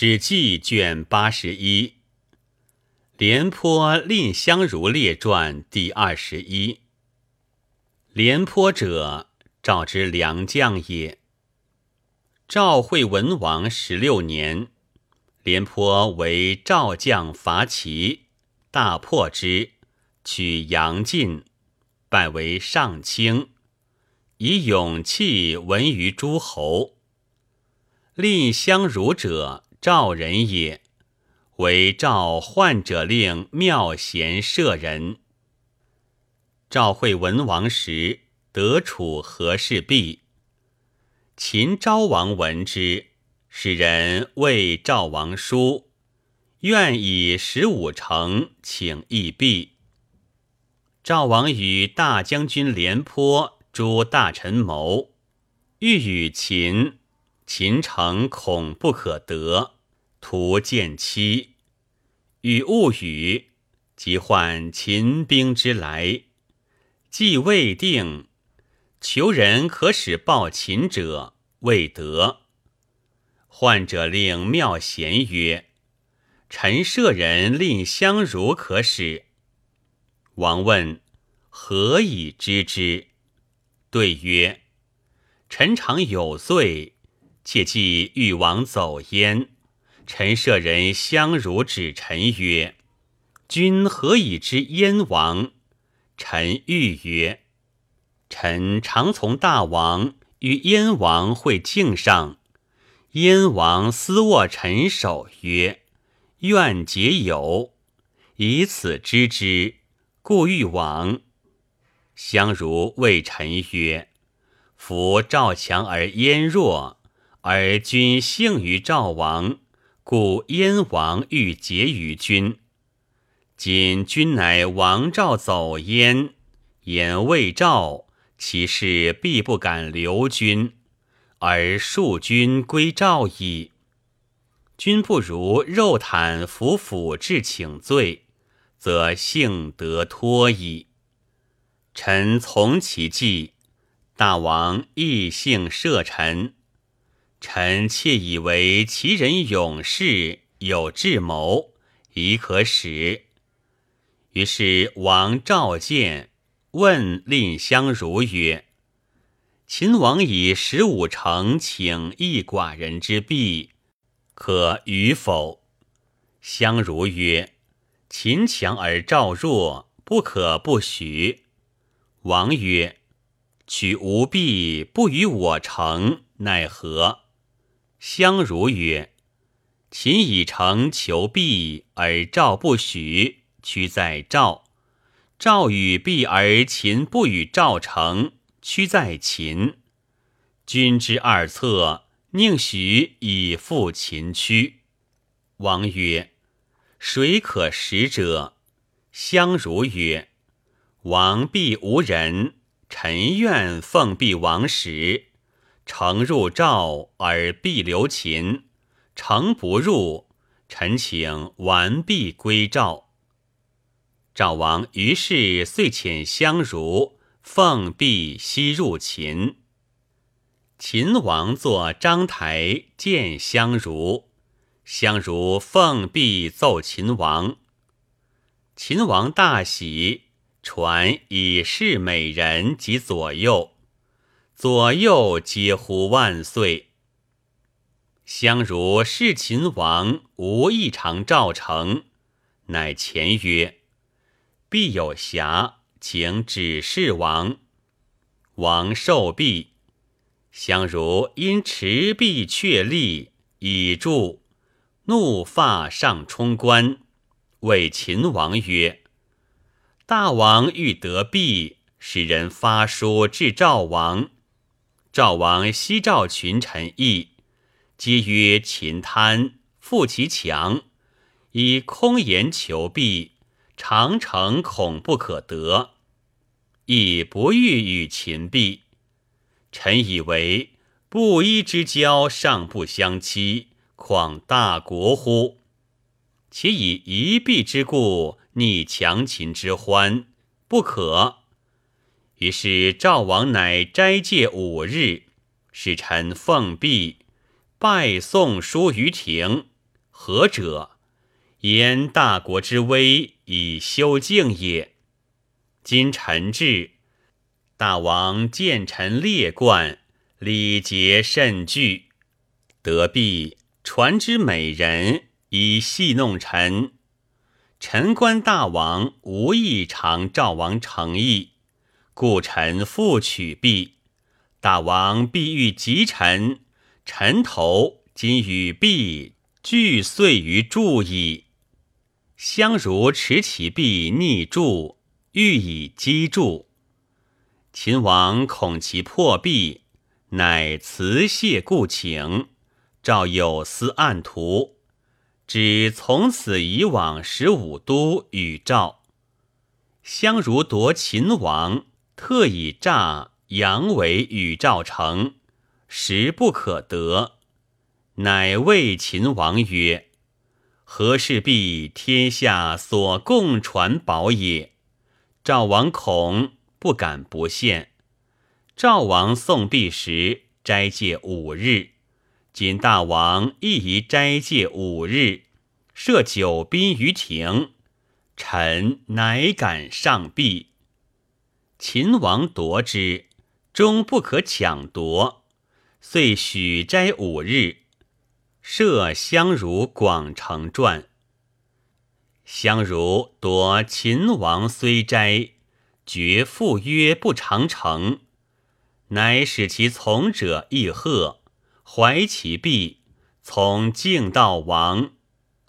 史记卷八十一，廉颇蔺相如列传第二十一。廉颇者，赵之良将也。赵惠文王十六年，廉颇为赵将伐齐，大破之，取阳晋，拜为上卿，以勇气闻于诸侯。蔺相如者。赵人也，为赵患者令妙贤舍人。赵惠文王时，得楚和氏璧。秦昭王闻之，使人谓赵王书，愿以十五城请义璧。赵王与大将军廉颇诸大臣谋，欲与秦。秦城恐不可得，徒见期，与勿语，即唤秦兵之来。既未定，求人可使报秦者，未得。患者令妙贤曰：“臣舍人蔺相如可使。”王问：“何以知之？”对曰：“臣常有罪。”切记欲王走焉，臣舍人相如指臣曰：“君何以知燕王？”臣欲曰：“臣常从大王与燕王会敬上，燕王私握臣手曰：‘愿结友，以此知之，故欲往。’相如谓臣曰：‘夫赵强而燕弱。’”而君幸于赵王，故燕王欲结于君。今君乃王赵走燕，言魏赵，其事必不敢留君，而庶君归赵矣。君不如肉袒服府至请罪，则幸得脱矣。臣从其计，大王亦幸赦臣。臣妾以为其人勇士，有智谋，宜可使。于是王召见，问蔺相如曰：“秦王以十五城请一寡人之璧，可与否？”相如曰：“秦强而赵弱，不可不许。”王曰：“取吾璧不与我成，奈何？”相如曰：“秦以诚求璧，而赵不许，屈在赵；赵与璧而秦不与赵成，屈在秦。君之二策，宁许以复秦屈？”王曰：“谁可使者？”相如曰：“王必无人，臣愿奉璧王使。”诚入赵而必留秦，诚不入，臣请完璧归赵。赵王于是遂遣相如奉璧西入秦。秦王坐章台见相如，相如奉璧奏秦王。秦王大喜，传以示美人及左右。左右皆呼万岁。相如视秦王无异常赵成，乃前曰：“必有瑕，请指示王。”王受璧，相如因持璧确立，以助，怒发上冲冠，谓秦王曰：“大王欲得璧，使人发书至赵王。”赵王西召群臣议，皆曰秦贪，负其强，以空言求璧，长城恐不可得，亦不欲与秦璧。臣以为布衣之交尚不相欺，况大国乎？且以一璧之故逆强秦之欢，不可。于是赵王乃斋戒五日，使臣奉璧，拜送书于庭，何者？言大国之威以修静也。今臣至，大王见臣列冠，礼节甚具，得必传之美人，以戏弄臣。臣观大王无意偿赵王诚意，故臣复取璧。大王必欲及臣，臣头今与璧俱碎于柱矣。相如持其璧逆柱，欲以击柱。秦王恐其破壁，乃辞谢故请，赵有司案图。指从此以往十五都与赵，相如夺秦王，特以诈阳为与赵成，实不可得。乃谓秦王曰：“何事必天下所共传宝也？”赵王恐，不敢不献。赵王送璧时，斋戒五日。今大王亦宜斋戒五日，设九宾于庭，臣乃敢上璧。秦王夺之，终不可抢夺，遂许斋五日，设相如广成传。相如夺秦王虽斋，绝父约不长成，乃使其从者亦贺。怀其璧，从敬道王，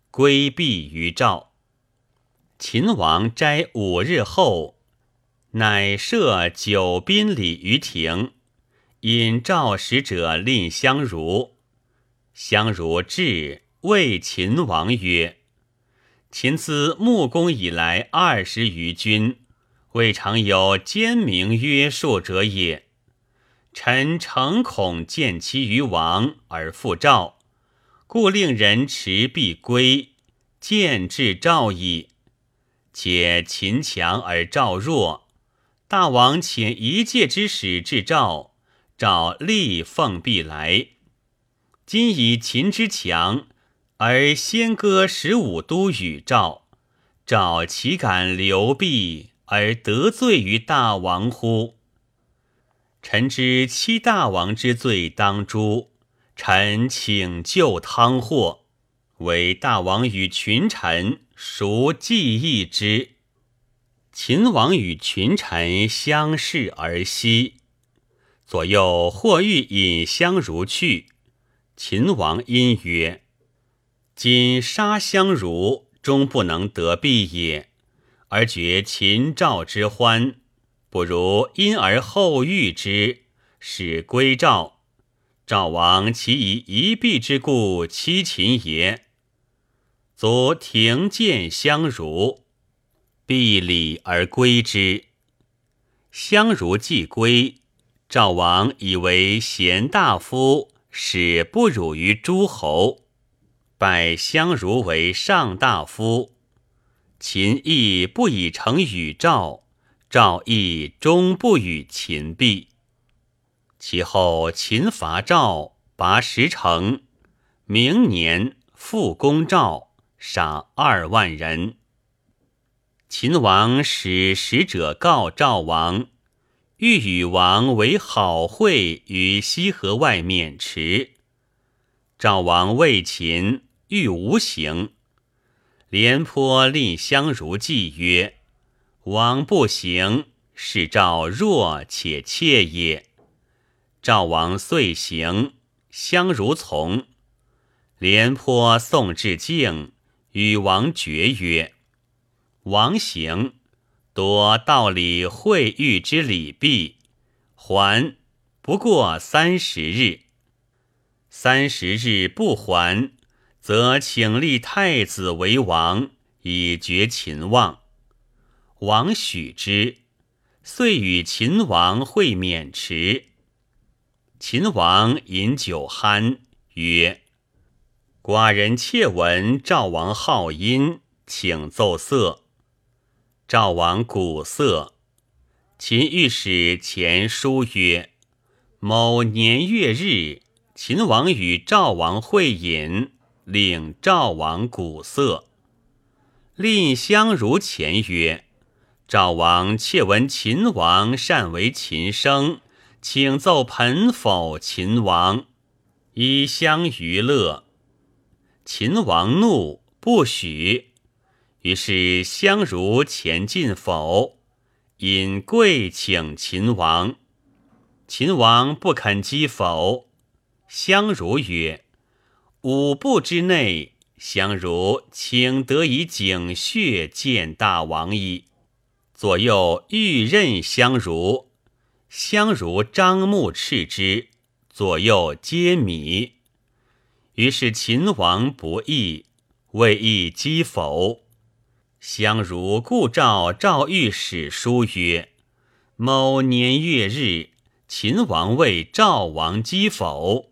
归璧于赵。秦王斋五日后，乃设九宾礼于庭，引赵使者令相如。相如至，谓秦王曰：“秦自穆公以来二十余君，未尝有奸明约束者也。”臣诚恐见其于王而复赵，故令人持璧归，见至赵矣。且秦强而赵弱，大王遣一介之使至赵，赵立奉璧来。今以秦之强，而先割十五都与赵，赵岂敢留璧而得罪于大王乎？臣知七大王之罪当诛，臣请救汤祸，为大王与群臣孰记忆之？秦王与群臣相视而息，左右或欲引相如去。秦王因曰：“今杀相如，终不能得璧也，而绝秦赵之欢。”不如因而后遇之，使归赵。赵王其以一璧之故欺秦也？卒庭见相如，必礼而归之。相如既归，赵王以为贤大夫，使不辱于诸侯，拜相如为上大夫。秦亦不以成与赵。赵亦终不与秦璧。其后秦伐赵，拔十城。明年复攻赵，杀二万人。秦王使使者告赵王，欲与王为好会于西河外渑池。赵王谓秦，欲无行。廉颇令相如计曰。王不行，是赵弱且怯也。赵王遂行，相如从。廉颇送至境，与王决曰：“王行，夺道理会遇之礼毕，还不过三十日。三十日不还，则请立太子为王，以绝秦望。”王许之，遂与秦王会渑池。秦王饮酒酣，曰：“寡人窃闻赵王好音，请奏瑟。”赵王鼓瑟。秦御史前书曰：“某年月日，秦王与赵王会饮，令赵王鼓瑟。蔺相如前曰：“赵王窃闻秦王善为秦声，请奏盆否秦王，以相娱乐。”秦王怒，不许。于是相如前进否，引跪请秦王。秦王不肯击否。相如曰：“五步之内。”相如请得以景穴见大王矣。左右欲任相如，相如张目斥之，左右皆米。于是秦王不义，未易击否。相如故赵赵御史书曰：“某年月日，秦王为赵王击否。”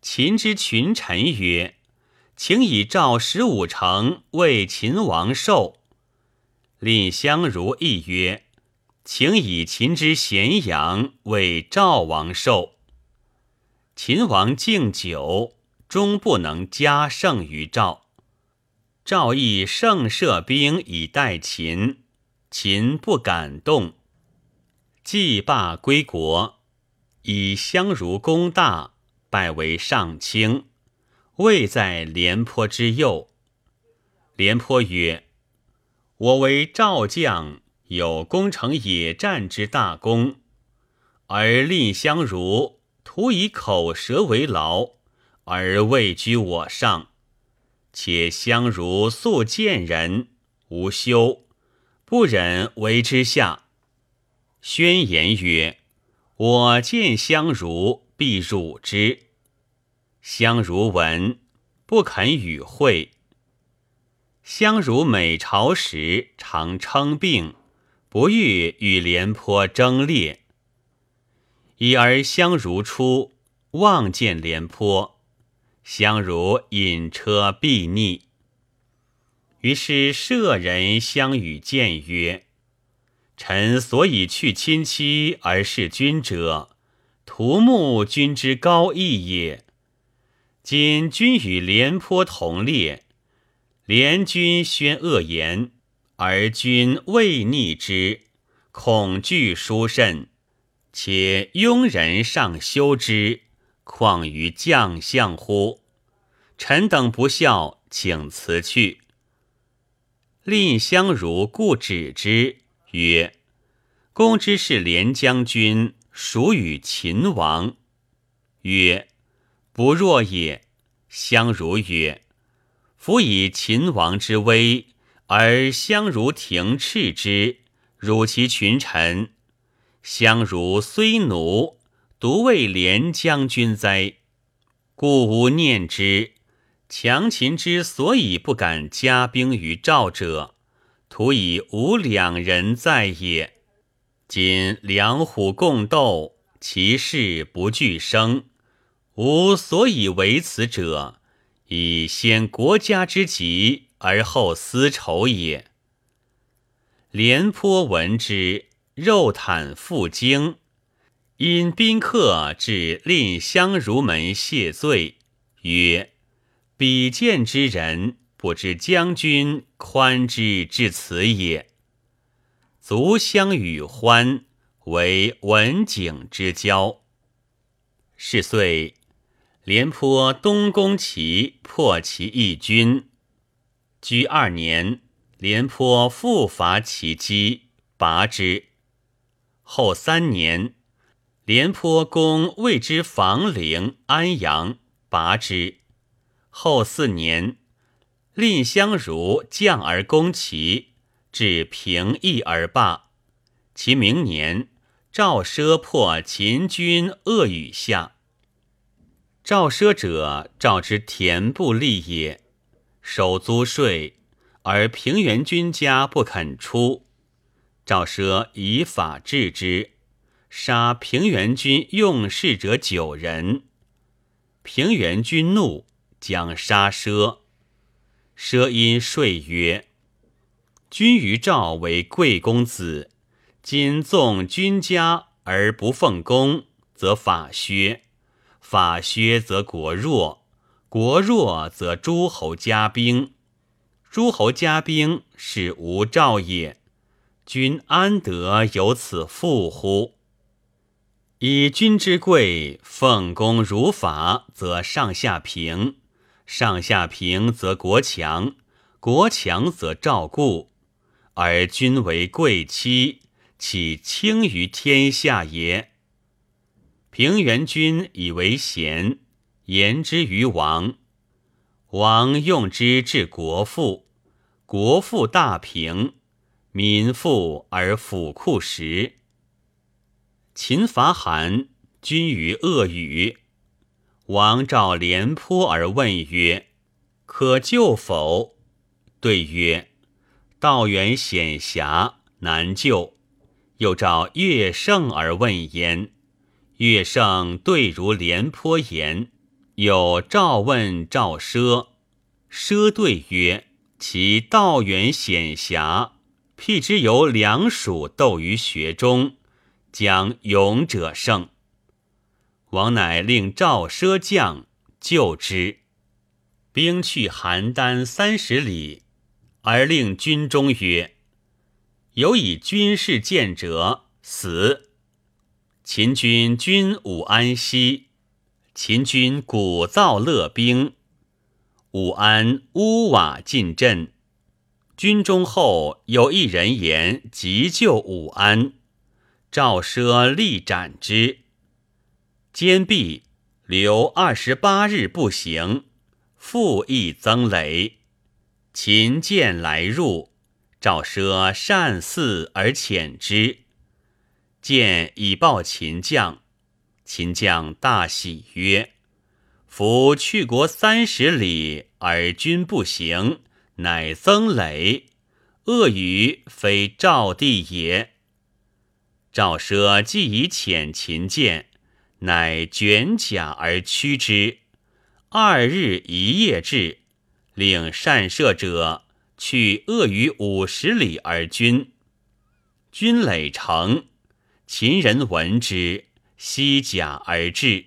秦之群臣曰。请以赵十五城为秦王寿。蔺相如亦曰：“请以秦之咸阳为赵王寿。”秦王敬酒，终不能加胜于赵。赵亦盛设兵以待秦，秦不敢动。既罢归国，以相如功大，拜为上卿。位在廉颇之右。廉颇曰：“我为赵将，有攻城野战之大功，而蔺相如徒以口舌为劳，而位居我上。且相如素见人，无羞，不忍为之下。宣言曰：‘我见相如，必辱之。’”相如闻，不肯与会。相如每朝时，常称病，不欲与廉颇争列。已而相如出，望见廉颇，相如引车避逆。于是舍人相与见曰：“臣所以去亲戚而事君者，图慕君之高义也。”今君与廉颇同列，廉君宣恶言，而君未逆之，恐惧殊甚。且庸人尚修之，况于将相乎？臣等不孝，请辞去。蔺相如故止之，曰：“公之是廉将军，属与秦王。”曰。不若也。相如曰：“夫以秦王之威，而相如停斥之，辱其群臣。相如虽奴，独为廉将军哉？故无念之。强秦之所以不敢加兵于赵者，徒以无两人在也。今两虎共斗，其势不俱生。”吾所以为此者，以先国家之急而后私仇也。廉颇闻之，肉袒负荆，因宾客至蔺相如门谢罪，曰：“比见之人，不知将军宽之至此也。”卒相与欢，为文景之交。是岁。廉颇东攻齐，破其义军。居二年，廉颇复伐齐击，拔之。后三年，廉颇攻魏之房陵、安阳，拔之。后四年，蔺相如将而攻齐，至平邑而罢。其明年，赵奢破秦军鄂宇下。赵奢者，赵之田部吏也，收租税，而平原君家不肯出。赵奢以法治之，杀平原君用事者九人。平原君怒，将杀奢。奢因说曰：“君于赵为贵公子，今纵君家而不奉公，则法削。”法削则国弱，国弱则诸侯加兵，诸侯加兵是无兆也。君安得有此富乎？以君之贵，奉公如法，则上下平；上下平，则国强；国强，则赵固。而君为贵戚，岂轻于天下也？平原君以为贤。言之于王，王用之治国富，国富大平，民富而府库实。秦伐韩，君于恶语。王召廉颇而问曰：“可救否？”对曰：“道远险狭，难救。”又召乐胜而问焉，乐胜对如廉颇言。有赵问赵奢，奢对曰：“其道远险狭，辟之由两蜀斗于穴中，将勇者胜。”王乃令赵奢将救之。兵去邯郸三十里，而令军中曰：“有以军事见者，死。”秦军军武安西。秦军鼓噪乐兵，武安屋瓦尽阵。军中后有一人言急救武安，赵奢力斩之。坚壁留二十八日不行，复亦增累。秦见来入，赵奢善祀而遣之。见以报秦将。秦将大喜曰：“夫去国三十里而君不行，乃曾累，恶语非赵地也。”赵奢既以遣秦见，乃卷甲而驱之。二日一夜至，令善射者去恶于五十里而军。军累成，秦人闻之。西甲而至，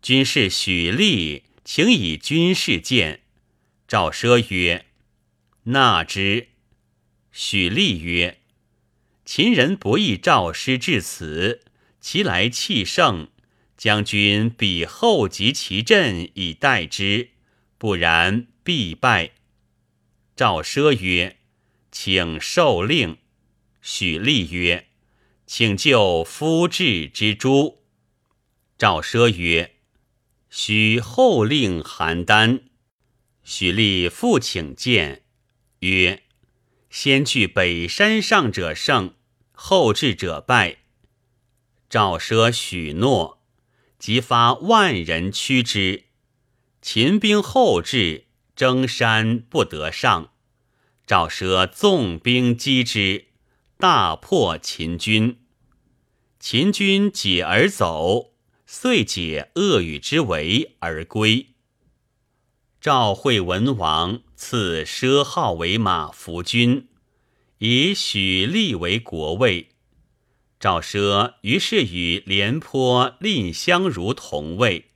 军士许立，请以军事见。赵奢曰：“纳之。”许立曰：“秦人不义赵师至此，其来气盛，将军必后集其阵以待之，不然必败。”赵奢曰：“请受令。”许立曰。请救夫志之诛。赵奢曰：“许后令邯郸。”许立复请见，曰：“先去北山上者胜，后至者败。”赵奢许诺，即发万人驱之。秦兵后至，征山不得上。赵奢纵兵击之，大破秦军。秦军解而走，遂解恶语之围而归。赵惠文王赐奢号为马服君，以许立为国尉。赵奢于是与廉颇、蔺相如同位。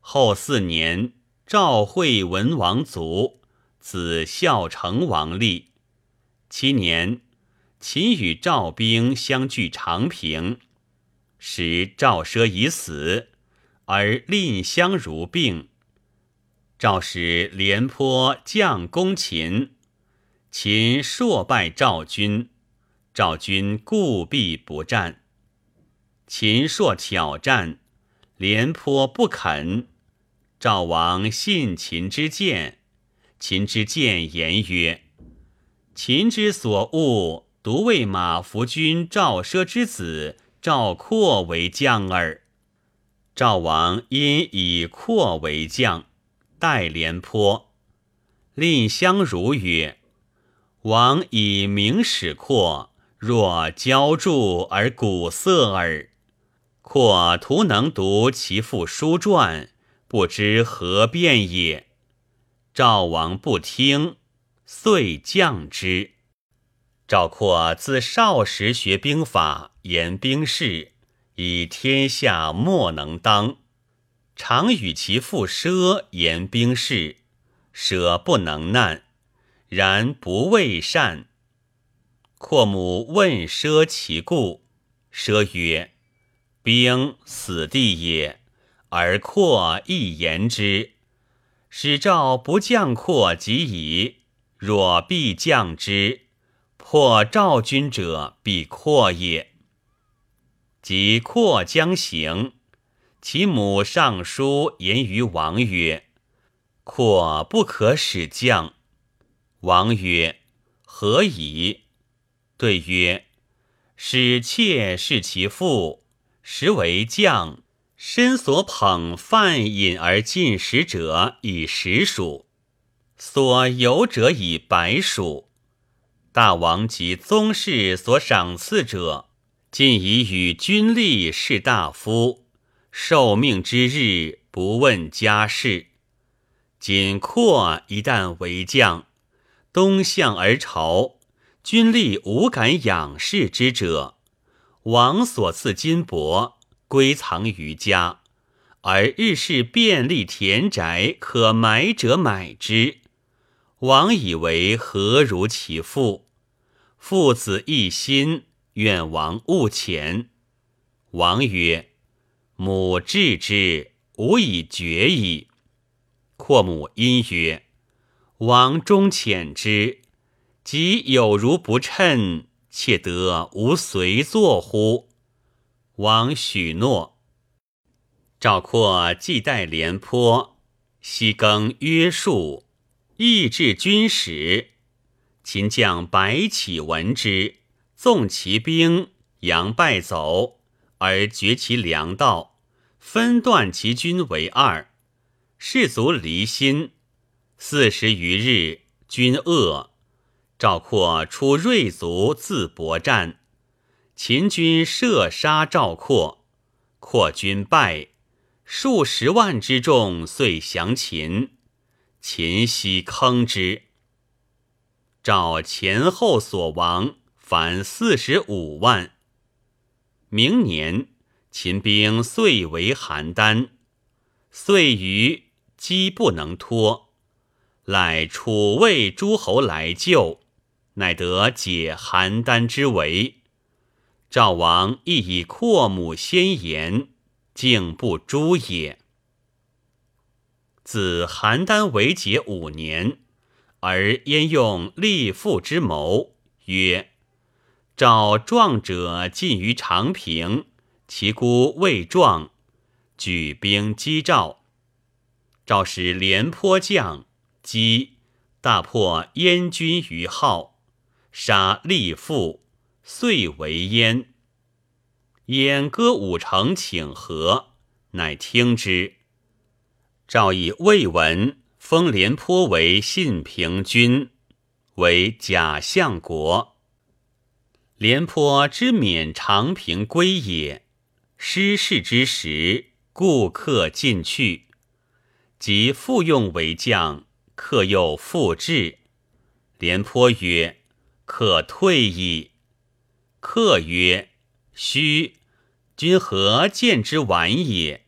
后四年，赵惠文王卒，子孝成王立。七年。秦与赵兵相距长平，时赵奢已死，而蔺相如病。赵使廉颇将攻秦，秦朔败赵军，赵军固壁不战。秦朔挑战，廉颇不肯。赵王信秦之谏，秦之谏言曰：“秦之所恶。”独为马服君赵奢之子赵括为将耳。赵王因以括为将，待廉颇。蔺相如曰：“王以明使括，若骄著而鼓瑟耳。括徒能读其父书传，不知何变也。”赵王不听，遂降之。赵括自少时学兵法，言兵事，以天下莫能当。常与其父奢言兵事，舍不能难，然不畏善。阔母问奢其故，奢曰：“兵死地也，而阔亦言之。使赵不降阔即矣。若必降之，破赵军者必阔也。及阔将行，其母上书言于王曰：‘阔不可使将。’王曰：‘何以？’对曰：“使妾是其父，实为将，身所捧饭饮而进食者以十数，所游者以百数。大王及宗室所赏赐者，尽以与君吏士大夫，受命之日不问家事。仅括一旦为将，东向而朝。”君吏无敢仰视之者，王所赐金帛归藏于家，而日事便利田宅可买者买之。王以为何如其父？父子一心，愿王勿遣。王曰：“母治之，吾以决矣。”阔母因曰：“王终遣之。”即有如不称，且得无随坐乎？王许诺。赵括既代廉颇，西更约束，义至军使。秦将白起闻之，纵其兵，佯败走，而绝其粮道，分断其军为二，士卒离心。四十余日，军饿。赵括出锐卒自搏战，秦军射杀赵括，括军败，数十万之众遂降秦。秦悉坑之。赵前后所亡，凡四十五万。明年，秦兵遂为邯郸，遂于击不能脱，赖楚魏诸侯来救。乃得解邯郸之围，赵王亦以阔母先言，竟不诛也。自邯郸为解五年，而焉用立父之谋，曰：“赵壮者尽于长平，其孤未壮，举兵击赵。赵使廉颇将击，大破燕军于号。”杀立父，遂为燕。燕歌五城请和，乃听之。赵以魏文封廉颇为信平君，为假相国。廉颇之免长平归也，失事之时，故客进去。即复用为将，客又复至。廉颇曰。可退矣。客曰：“须，君何见之晚也？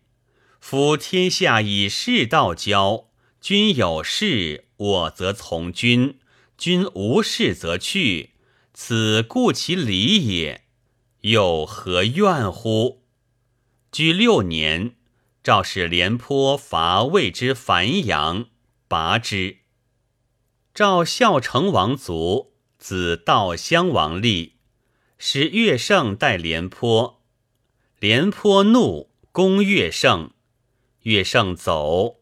夫天下以士道交，君有事，我则从君；君无事则去，此故其礼也。又何怨乎？”居六年，赵使廉颇伐魏之樊阳，拔之。赵孝成王卒。子道襄王立，使乐胜代廉颇。廉颇怒，攻乐胜。乐胜走，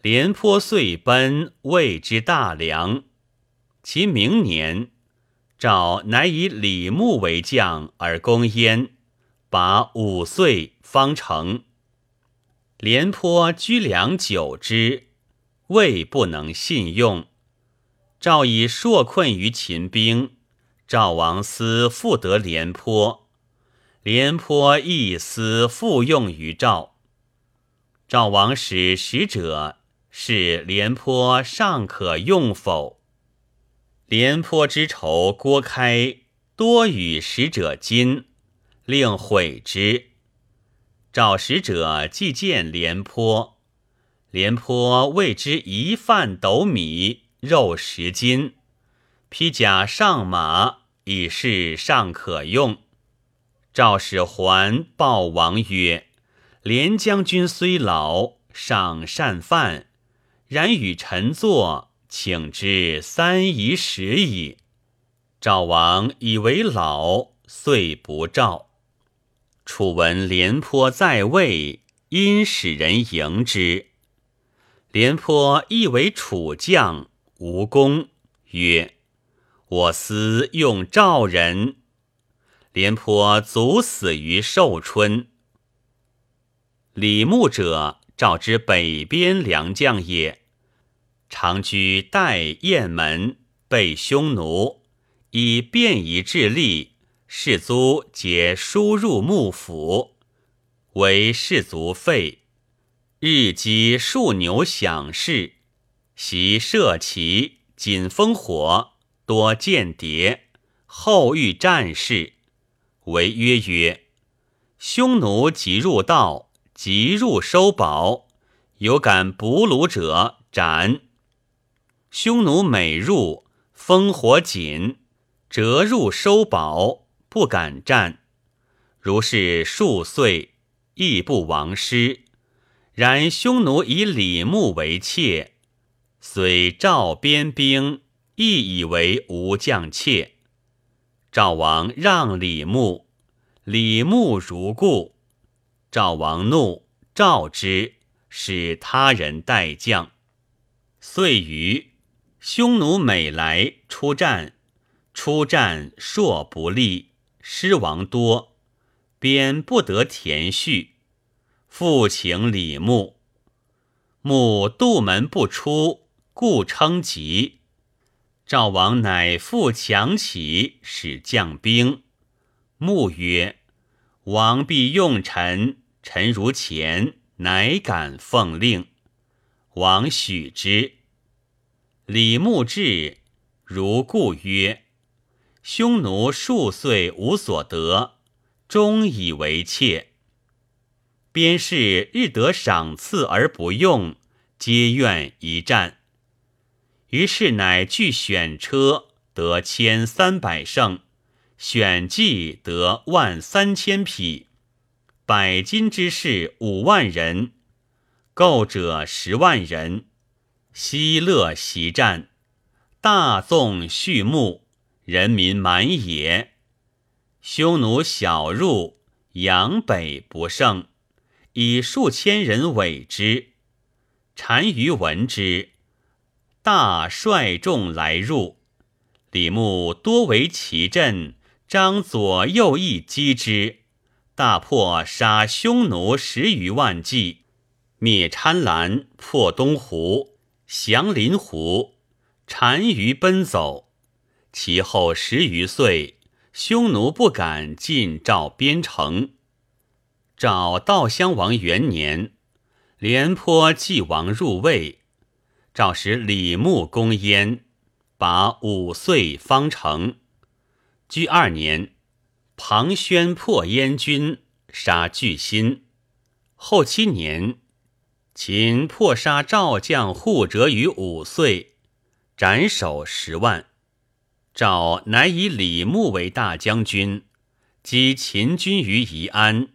廉颇遂奔魏之大梁。其明年，赵乃以李牧为将而攻燕，拔五岁方成。廉颇居粮久之，魏不能信用。赵以硕困于秦兵，赵王思复得廉颇，廉颇亦思复用于赵。赵王使使者，是廉颇尚可用否？廉颇之仇郭开多与使者金，令毁之。赵使者既见廉颇，廉颇谓之一饭斗米，肉十斤，披甲上马，以示尚可用。赵使还报王曰：“廉将军虽老，尚善饭，然与臣坐，请之三宜食矣。”赵王以为老，遂不召。楚闻廉颇在位，因使人迎之。廉颇亦为楚将，无功，曰：“我思用赵人。”廉颇卒死于寿春。李牧者，赵之北边良将也，常居代雁门，备匈奴，以便以治吏。士卒皆输入幕府，为士卒费。日积数牛享事，习射骑，锦烽火，多间谍，后遇战事，为约曰：匈奴即入道，即入收宝，有敢捕虏者斩。匈奴每入，烽火紧，折入收宝。不敢战，如是数岁，亦不亡师。然匈奴以李牧为妾，虽赵边兵，亦以为无将妾。赵王让李牧，李牧如故。赵王怒，召之，使他人代将。遂于匈奴每来出战，出战硕不利。失亡多，便不得田畜，复请李牧。牧杜门不出，故称疾。赵王乃复强起，使将兵。牧曰：“王必用臣，臣如前，乃敢奉令。”王许之。李牧至，如故曰。匈奴数岁无所得，终以为妾。边士日得赏赐而不用，皆愿一战。于是乃具选车，得千三百乘；选骑得万三千匹，百金之士五万人，购者十万人。西乐袭战，大纵畜牧。人民满也，匈奴小入，阳北不胜，以数千人委之。单于闻之，大率众来入。李牧多为其阵，张左右翼击之，大破杀匈奴十余万计，灭贪婪，破东湖，降临湖，单于奔走。其后十余岁，匈奴不敢进赵边城。赵悼襄王元年，廉颇继王入魏，赵使李牧攻燕，拔五岁方城。居二年，庞宣破燕军，杀巨辛。后七年，秦破杀赵将护哲于五岁，斩首十万。赵乃以李牧为大将军，击秦军于宜安，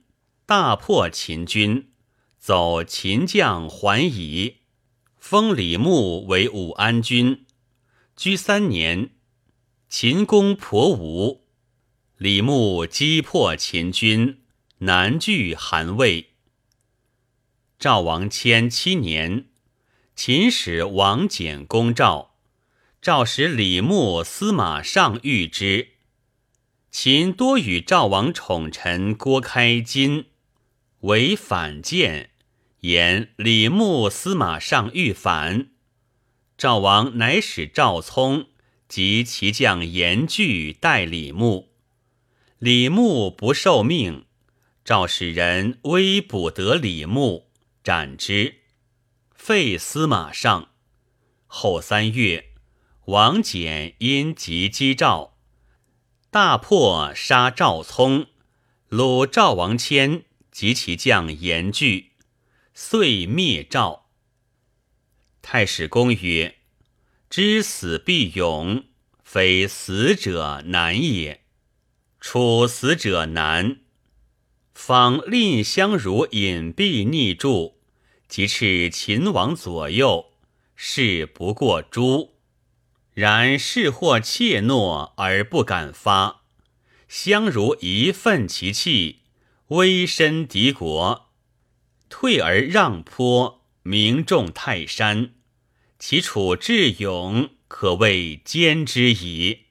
大破秦军，走秦将还夷，封李牧为武安君。居三年，秦攻婆吴，李牧击破秦军，南据韩魏。赵王迁七年，秦使王翦攻赵。赵使李牧司马上谕之。秦多与赵王宠臣郭开金为反间，言李牧司马上欲反。赵王乃使赵聪及其将严惧待李牧。李牧不受命，赵使人微捕得李牧，斩之，废司马上。后三月。王翦因急击赵，大破杀赵聪，虏赵王谦及其将严惧，遂灭赵。太史公曰：“知死必勇，非死者难也。处死者难。方蔺相如隐蔽匿住，即斥秦王左右，事不过诛。然事或怯懦而不敢发。相如一愤其气，威身敌国，退而让坡，名重泰山。”其处智勇，可谓兼之矣。